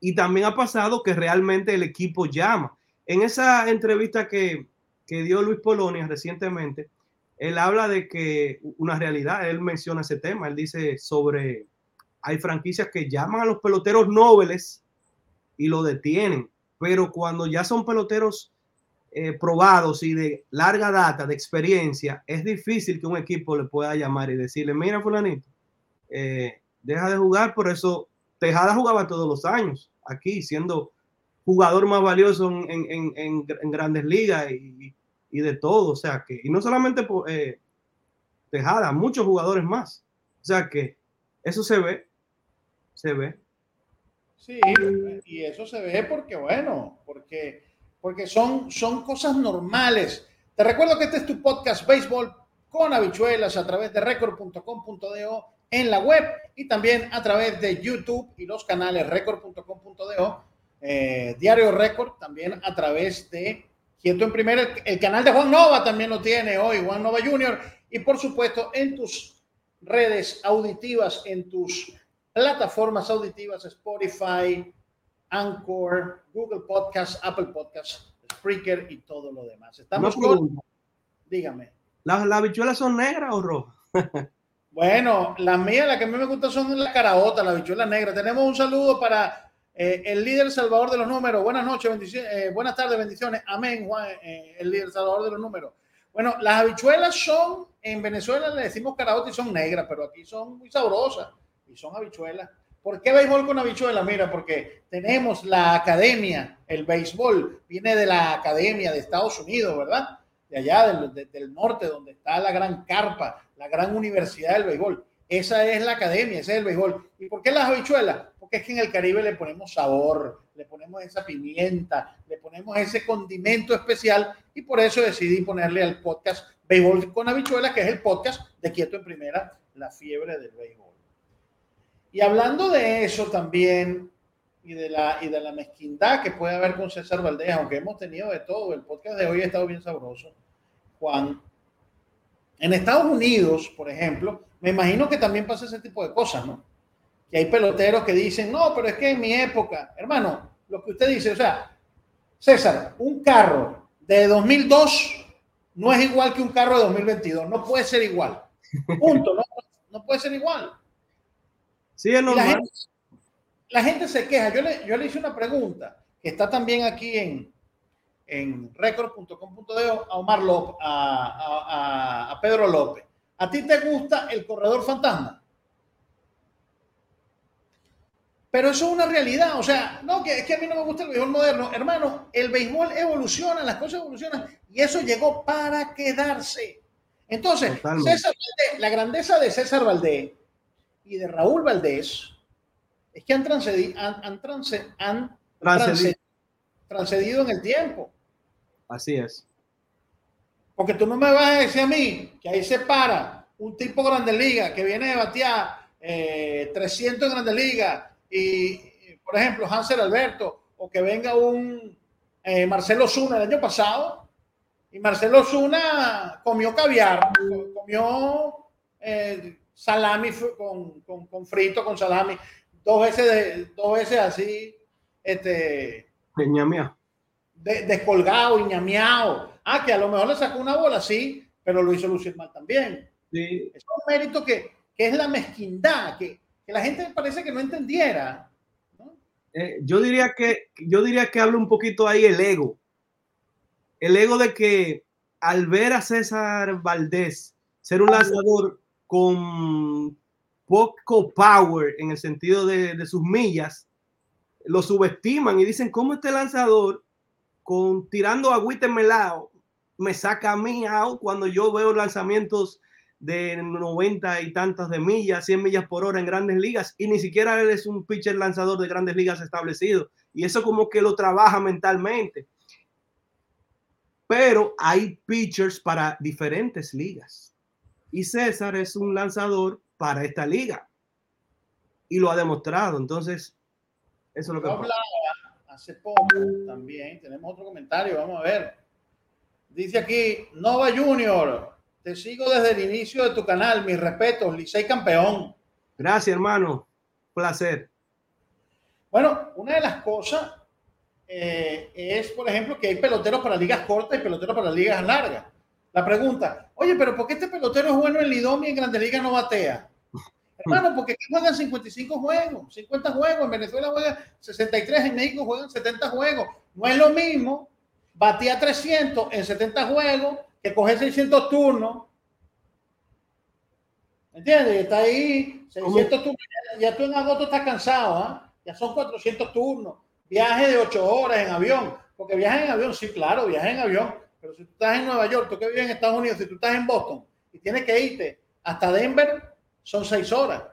Speaker 6: y también ha pasado que realmente el equipo llama. En esa entrevista que, que dio Luis Polonia recientemente, él habla de que una realidad, él menciona ese tema, él dice sobre, hay franquicias que llaman a los peloteros nobles y lo detienen, pero cuando ya son peloteros eh, probados y de larga data, de experiencia, es difícil que un equipo le pueda llamar y decirle, mira fulanito, eh, deja de jugar, por eso Tejada jugaba todos los años aquí, siendo jugador más valioso en, en, en, grandes ligas y, y de todo. O sea que, y no solamente eh, Tejada, muchos jugadores más. O sea que eso se ve, se ve.
Speaker 1: Sí, y eso se ve porque, bueno, porque, porque son, son cosas normales. Te recuerdo que este es tu podcast Béisbol con habichuelas a través de record.com.do en la web y también a través de YouTube y los canales record.com.do, eh, Diario Record, también a través de Quieto en primer, el, canal de Juan Nova también lo tiene hoy, Juan Nova Junior. Y por supuesto, en tus redes auditivas, en tus plataformas auditivas, Spotify, Anchor, Google Podcast, Apple Podcast, Spreaker y todo lo demás. Estamos con... Dígame.
Speaker 6: ¿Las, ¿Las habichuelas son negras o rojas?
Speaker 1: bueno, las mías, las que a mí me gustan son la caraota, la habichuela negra. Tenemos un saludo para eh, el líder salvador de los números, buenas noches, bendiciones, eh, buenas tardes, bendiciones, amén, Juan, eh, el líder salvador de los números. Bueno, las habichuelas son, en Venezuela le decimos caraota y son negras, pero aquí son muy sabrosas y son habichuelas. ¿Por qué béisbol con habichuelas? Mira, porque tenemos la academia, el béisbol viene de la academia de Estados Unidos, ¿verdad? De allá, del, del norte, donde está la gran carpa, la gran universidad del béisbol. Esa es la academia, ese es el béisbol. ¿Y por qué las habichuelas? Porque es que en el Caribe le ponemos sabor, le ponemos esa pimienta, le ponemos ese condimento especial y por eso decidí ponerle al podcast Béisbol con habichuelas, que es el podcast de Quieto en Primera, la fiebre del béisbol. Y hablando de eso también y de la, y de la mezquindad que puede haber con César Valdés, aunque hemos tenido de todo, el podcast de hoy ha estado bien sabroso. Juan, en Estados Unidos, por ejemplo, me imagino que también pasa ese tipo de cosas, ¿no? Que hay peloteros que dicen, no, pero es que en mi época, hermano, lo que usted dice, o sea, César, un carro de 2002 no es igual que un carro de 2022, no puede ser igual. Punto, no, no puede ser igual.
Speaker 6: Sí, es normal.
Speaker 1: La gente, la gente, se queja. Yo le, yo le hice una pregunta que está también aquí en, en record.com.de a Omar López, a, a, a, Pedro López. ¿A ti te gusta el corredor fantasma? Pero eso es una realidad. O sea, no, que es que a mí no me gusta el béisbol moderno. Hermano, el béisbol evoluciona, las cosas evolucionan y eso llegó para quedarse. Entonces, César Valdés, la grandeza de César Valdés y de Raúl Valdés es que han, transcedido, han, han, trance, han transcedido. transcedido en el tiempo.
Speaker 6: Así es.
Speaker 1: Porque tú no me vas a decir a mí que ahí se para un tipo grande liga que viene de batear eh, 300 en grandes ligas y, por ejemplo, Hansel Alberto o que venga un eh, Marcelo Zuna el año pasado y Marcelo Zuna comió caviar, comió eh, salami con, con, con, frito, con salami, dos veces, de, dos veces así, este, de, descolgado y ñameado. Ah, que a lo mejor le sacó una bola, sí, pero lo hizo lucir mal también.
Speaker 6: Sí.
Speaker 1: Es un mérito que, que es la mezquindad, que, que, la gente parece que no entendiera. ¿no?
Speaker 6: Eh, yo, diría que, yo diría que habla un poquito ahí el ego. El ego de que al ver a César Valdés ser un lanzador con poco power en el sentido de, sus millas, lo subestiman y dicen, ¿cómo este lanzador con tirando agüita en melado me saca a mí out cuando yo veo lanzamientos de 90 y tantas de millas, 100 millas por hora en grandes ligas y ni siquiera él es un pitcher lanzador de grandes ligas establecido y eso como que lo trabaja mentalmente. Pero hay pitchers para diferentes ligas y César es un lanzador para esta liga y lo ha demostrado. Entonces, eso es lo que
Speaker 1: hablaba hace poco también. Tenemos otro comentario, vamos a ver. Dice aquí, Nova Junior, te sigo desde el inicio de tu canal, mis respetos, Licey campeón.
Speaker 6: Gracias, hermano. Placer.
Speaker 1: Bueno, una de las cosas eh, es, por ejemplo, que hay peloteros para ligas cortas y peloteros para ligas largas. La pregunta, oye, pero ¿por qué este pelotero es bueno en Lidom y en Grandes Ligas no batea? Hermano, porque aquí juegan 55 juegos, 50 juegos, en Venezuela juegan 63, en México juegan 70 juegos. No es lo mismo batea 300 en 70 juegos que coger 600 turnos. ¿Entiendes? Está ahí 600 turnos. Ya, ya, tú en agosto estás cansado, ¿eh? Ya son 400 turnos. Viaje de 8 horas en avión. Porque viaje en avión, sí, claro, viaje en avión. Pero si tú estás en Nueva York, tú que vives en Estados Unidos, si tú estás en Boston y tienes que irte hasta Denver, son 6 horas.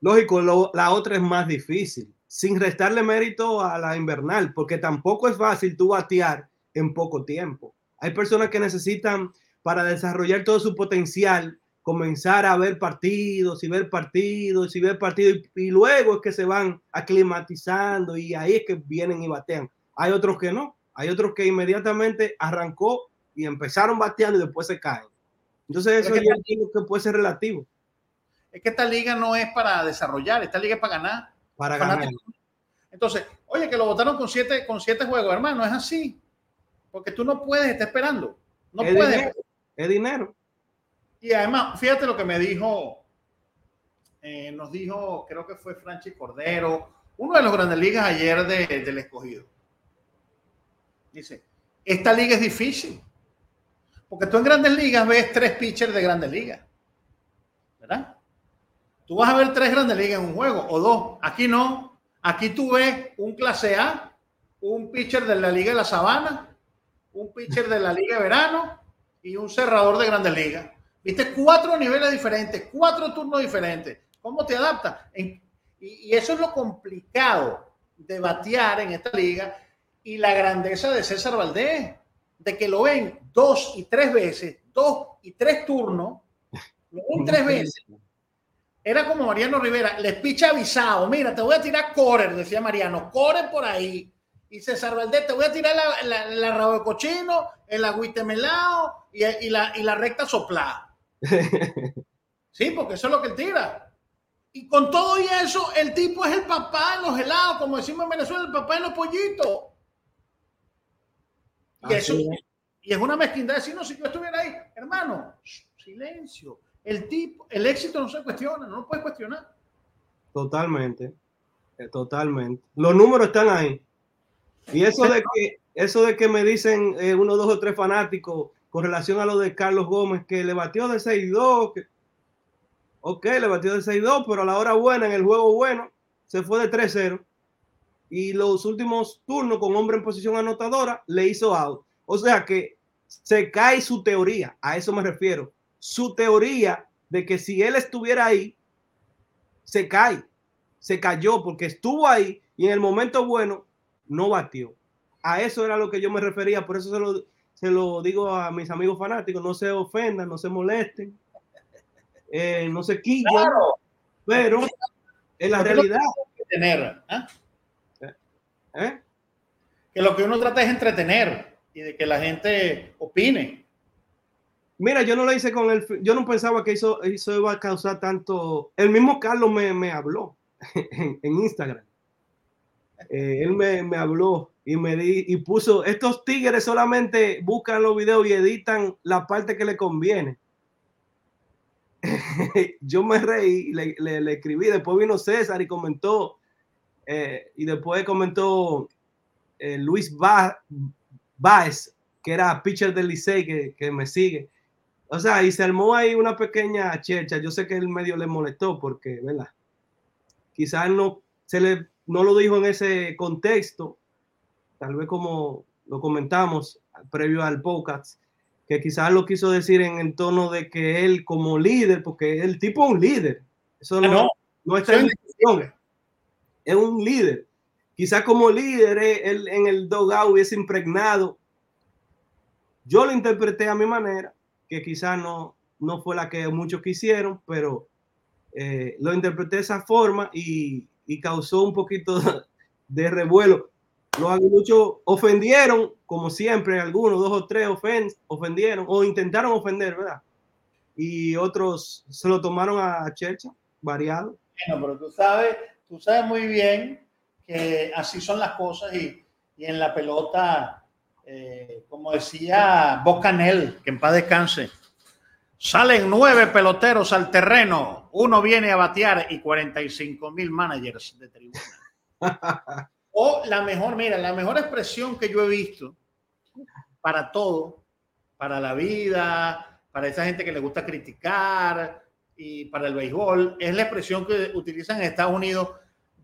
Speaker 6: Lógico, la otra es más difícil, sin restarle mérito a la invernal, porque tampoco es fácil tú batear en poco tiempo. Hay personas que necesitan para desarrollar todo su potencial comenzar a ver partidos y ver partidos y ver partidos y, y, luego es que se van aclimatizando y ahí es que vienen y batean. Hay otros que no, hay otros que inmediatamente arrancó y empezaron bateando y después se caen. Entonces eso es yo que puede ser relativo.
Speaker 1: Es que esta liga no es para desarrollar, esta liga es para ganar.
Speaker 6: Para ganar.
Speaker 1: Entonces, oye, que lo votaron con siete, con siete juegos, hermano, es así. Porque tú no puedes estar esperando. No
Speaker 6: es
Speaker 1: puedes.
Speaker 6: Dinero, es dinero.
Speaker 1: Y además, fíjate lo que me dijo, eh, nos dijo, creo que fue Franchi Cordero, uno de los grandes ligas ayer de, del escogido. Dice, esta liga es difícil. Porque tú en grandes ligas ves tres pitchers de grandes ligas. ¿Verdad? Tú vas a ver tres grandes ligas en un juego o dos. Aquí no. Aquí tú ves un clase A, un pitcher de la Liga de la Sabana, un pitcher de la Liga de Verano y un cerrador de grandes ligas. Viste cuatro niveles diferentes, cuatro turnos diferentes. ¿Cómo te adaptas? Y, y, eso es lo complicado de batear en esta liga y la grandeza de César Valdés, de que lo ven dos y tres veces, dos y tres turnos, lo ven tres veces. Era como Mariano Rivera, les picha avisado, mira, te voy a tirar correr, decía Mariano, correr por ahí. Y César Valdés, te voy a tirar la, la, la rabo de cochino, el agüite melado y, y, la, y la recta soplada. Sí, porque eso es lo que él tira. Y con todo y eso, el tipo es el papá en los helados, como decimos en Venezuela, el papá en los pollitos. Y, eso, y es una mezquindad decir, no, si yo estuviera ahí, hermano, silencio. El tipo, el éxito no se cuestiona, no lo puedes cuestionar.
Speaker 6: Totalmente, eh, totalmente. Los números están ahí. Y eso de que, eso de que me dicen eh, uno, dos o tres fanáticos con relación a lo de Carlos Gómez, que le batió de 6-2, que, ok, le batió de 6-2, pero a la hora buena, en el juego bueno, se fue de 3-0. Y los últimos turnos con hombre en posición anotadora le hizo out. O sea que se cae su teoría, a eso me refiero. Su teoría de que si él estuviera ahí, se cae, se cayó porque estuvo ahí y en el momento bueno no batió. A eso era lo que yo me refería, por eso se lo, se lo digo a mis amigos fanáticos, no se ofendan, no se molesten, eh, no se quillen, claro. pero en la realidad...
Speaker 1: Tener, ¿eh? ¿Eh? Que lo que uno trata es entretener y de que la gente opine.
Speaker 6: Mira, yo no lo hice con el, yo no pensaba que eso, eso iba a causar tanto. El mismo Carlos me, me habló en, en Instagram. Eh, él me, me, habló y me di, y puso, estos tigres solamente buscan los videos y editan la parte que le conviene. yo me reí, le, le, le, escribí, después vino César y comentó, eh, y después comentó eh, Luis Baez, que era pitcher del Licey, que, que, me sigue. O sea, y se armó ahí una pequeña checha. Yo sé que el medio le molestó porque, ¿verdad? Quizás no, se le, no lo dijo en ese contexto, tal vez como lo comentamos previo al podcast, que quizás lo quiso decir en el tono de que él como líder, porque el tipo es un líder, eso no, no, no está en discusión, es un líder. Quizás como líder él en el dogout hubiese impregnado. Yo lo interpreté a mi manera, que quizás no, no fue la que muchos quisieron, pero eh, lo interpreté de esa forma y, y, causó un poquito de revuelo. Los aguiluchos ofendieron, como siempre, algunos, dos o tres ofen ofendieron o intentaron ofender, ¿verdad? Y otros se lo tomaron a Checha, variado.
Speaker 1: Bueno, pero tú sabes, tú sabes muy bien que así son las cosas y, y en la pelota, eh, como decía Bocanel, que en paz descanse, salen nueve peloteros al terreno, uno viene a batear y 45 mil managers de tribuna. O la mejor, mira, la mejor expresión que yo he visto para todo, para la vida, para esa gente que le gusta criticar y para el béisbol, es la expresión que utilizan en Estados Unidos,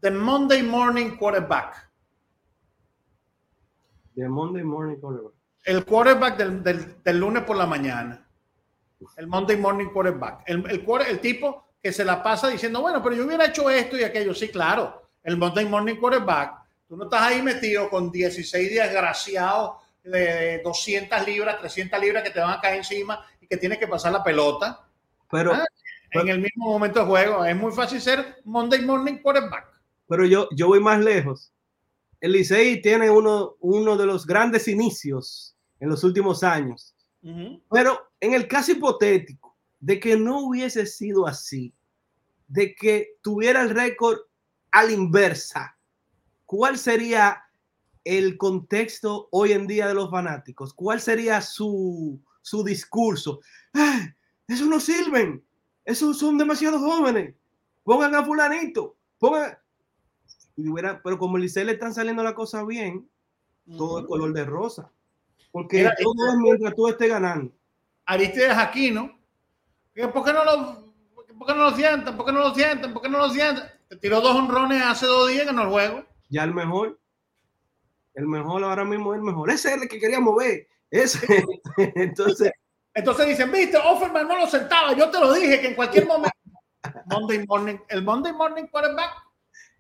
Speaker 1: the Monday morning quarterback.
Speaker 6: The Monday morning quarterback.
Speaker 1: El quarterback del, del, del lunes por la mañana. El Monday morning quarterback. El, el, el tipo que se la pasa diciendo, bueno, pero yo hubiera hecho esto y aquello. Sí, claro. El Monday morning quarterback Tú no estás ahí metido con 16 desgraciados de 200 libras, 300 libras que te van a caer encima y que tienes que pasar la pelota.
Speaker 6: Pero,
Speaker 1: ¿Ah? En el mismo momento de juego es muy fácil ser Monday Morning quarterback.
Speaker 6: Pero yo, yo voy más lejos. El Licey tiene uno, uno de los grandes inicios en los últimos años. Uh -huh. Pero en el caso hipotético de que no hubiese sido así, de que tuviera el récord a la inversa, ¿cuál sería el contexto hoy en día de los fanáticos? ¿Cuál sería su, su discurso? ¡Eh, eso no sirven, esos son demasiado jóvenes, pongan a fulanito, pongan... Y hubiera, pero como el Licey le están saliendo las cosas bien, todo es color de rosa. Porque todo es mientras tú estés ganando.
Speaker 1: Aristides Aquino, ¿por qué no lo, por qué no lo sientan? ¿Por qué no lo sientan? ¿Por qué no lo sientan? Te tiró dos honrones hace dos días en el juego
Speaker 6: ya el mejor, el mejor ahora mismo es el mejor. Ese es el que queríamos ver. Ese. Entonces,
Speaker 1: entonces dicen, viste, Offerman no lo sentaba. Yo te lo dije que en cualquier momento. Monday morning, el Monday morning quarterback.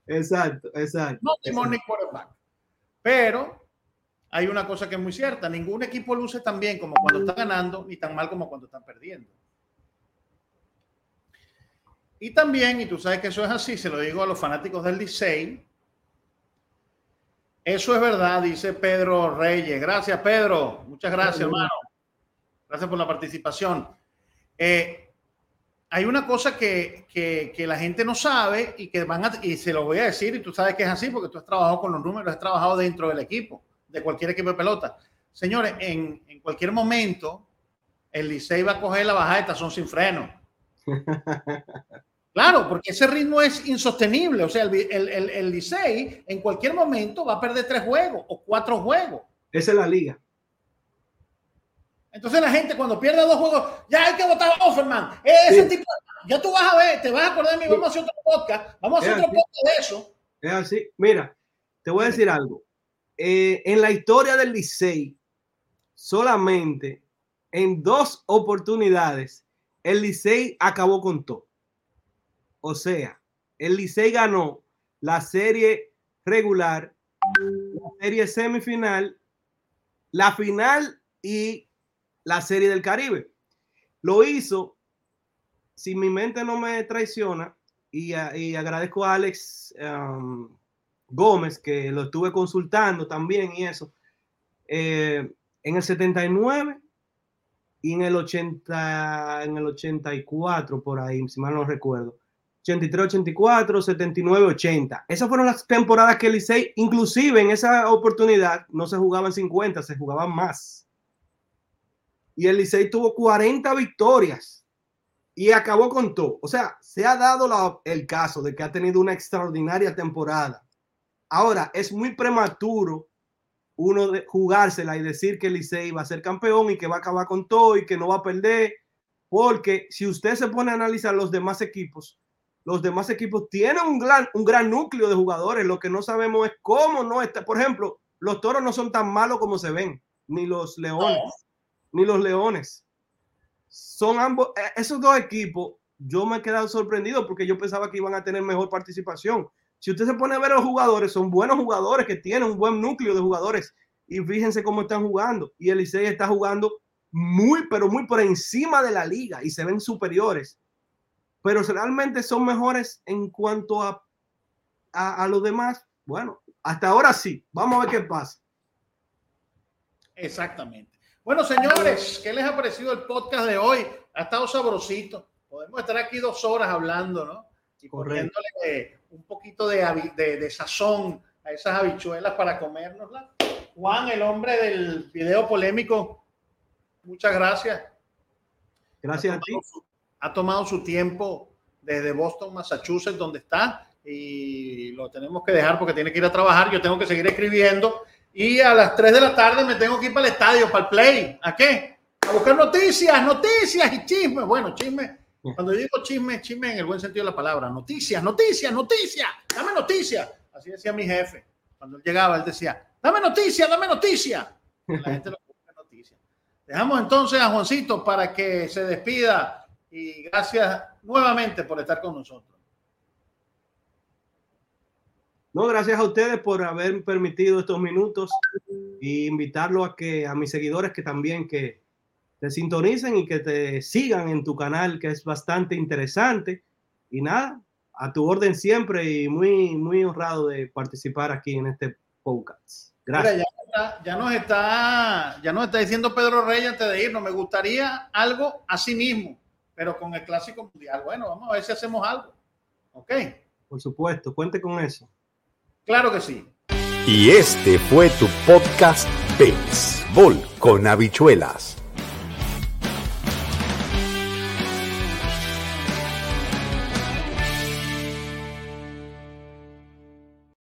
Speaker 6: Exacto, exacto.
Speaker 1: No morning quarterback. Pero hay una cosa que es muy cierta. Ningún equipo luce tan bien como cuando está ganando, ni tan mal como cuando están perdiendo. Y también, y tú sabes que eso es así, se lo digo a los fanáticos del Licey, eso es verdad, dice Pedro Reyes. Gracias, Pedro. Muchas gracias, hermano. Gracias por la participación. Eh, hay una cosa que, que, la gente no sabe y que van a, y se lo voy a decir, y tú sabes que es así porque tú has trabajado con los números, has trabajado dentro del equipo, de cualquier equipo de pelota. Señores, en, en cualquier momento, el Licey va a coger la bajada de tazón sin freno. Claro, porque ese ritmo es insostenible. O sea, el, el, el, Licey en cualquier momento va a perder tres juegos o cuatro juegos.
Speaker 6: Esa es la liga.
Speaker 1: Entonces la gente cuando pierde dos juegos, ya hay que votar a Offerman. Ese tipo, ya tú vas a ver, te vas a acordar de mí, vamos a hacer otro podcast, vamos a hacer otro podcast de eso.
Speaker 6: Es así. Mira, te voy a decir algo. Eh, en la historia del Licey, solamente en dos oportunidades, el Licey acabó con todo. O sea, el Licey ganó la serie regular, la serie semifinal, la final y la serie del Caribe. Lo hizo, si mi mente no me traiciona, y, agradezco a Alex um, Gómez, que lo estuve consultando también y eso, eh, en el 79 y en el 80, en el 84, por ahí, si mal no recuerdo 83, 84, 79, 80. Esas fueron las temporadas que Licey, inclusive en esa oportunidad, no se jugaban 50, se jugaban más. Y el Licey tuvo 40 victorias y acabó con todo. O sea, se ha dado el caso de que ha tenido una extraordinaria temporada. Ahora, es muy prematuro uno de jugársela y decir que el Licey va a ser campeón y que va a acabar con todo y que no va a perder. Porque si usted se pone a analizar los demás equipos, los demás equipos tienen un gran, un gran núcleo de jugadores. Lo que no sabemos es cómo no está. Por ejemplo, los toros no son tan malos como se ven, ni los leones, ni los leones. Son ambos, eh, esos dos equipos, yo me he quedado sorprendido porque yo pensaba que iban a tener mejor participación. Si usted se pone a ver a los jugadores, son buenos jugadores que tienen un buen núcleo de jugadores. Y fíjense cómo están jugando. Y el está jugando muy, pero muy por encima de la liga y se ven superiores pero realmente son mejores en cuanto a, a, los demás. Bueno, hasta ahora sí. Vamos a ver qué pasa.
Speaker 1: Exactamente. Bueno, señores, ¿qué les ha parecido el podcast de hoy? Ha estado sabrosito. Podemos estar aquí dos horas hablando, ¿no? Y poniéndole un poquito de, de, de, sazón a esas habichuelas para comérnoslas. Juan, el hombre del video polémico, muchas gracias.
Speaker 6: Gracias a ti
Speaker 1: ha tomado su tiempo desde Boston, Massachusetts, donde está, y lo tenemos que dejar porque tiene que ir a trabajar. Yo tengo que seguir escribiendo. Y a las 3 de la tarde me tengo que ir para el estadio, para el play. ¿A qué? A buscar noticias, noticias y chismes. Bueno, chisme. Cuando digo chisme, chisme en el buen sentido de la palabra. Noticias, noticias, noticias. Dame noticias. Así decía mi jefe. Cuando él llegaba, él decía, dame noticias, dame noticias. La gente lo busca noticias. Dejamos entonces a Juancito para que se despida y gracias nuevamente por estar con nosotros.
Speaker 6: No, gracias a ustedes por haber permitido estos minutos e invitarlo a que a mis seguidores que también que te sintonicen y que te sigan en tu canal que es bastante interesante y nada, a tu orden siempre y muy muy honrado de participar aquí en este podcast. Gracias.
Speaker 1: ya, nos está ya nos está diciendo Pedro Reyes antes de irnos, me gustaría algo así mismo pero con el clásico mundial. Bueno, vamos a ver si hacemos algo. ¿Ok?
Speaker 6: Por supuesto, cuente con eso.
Speaker 1: Claro que sí.
Speaker 9: Y este fue tu podcast Béisbol con habichuelas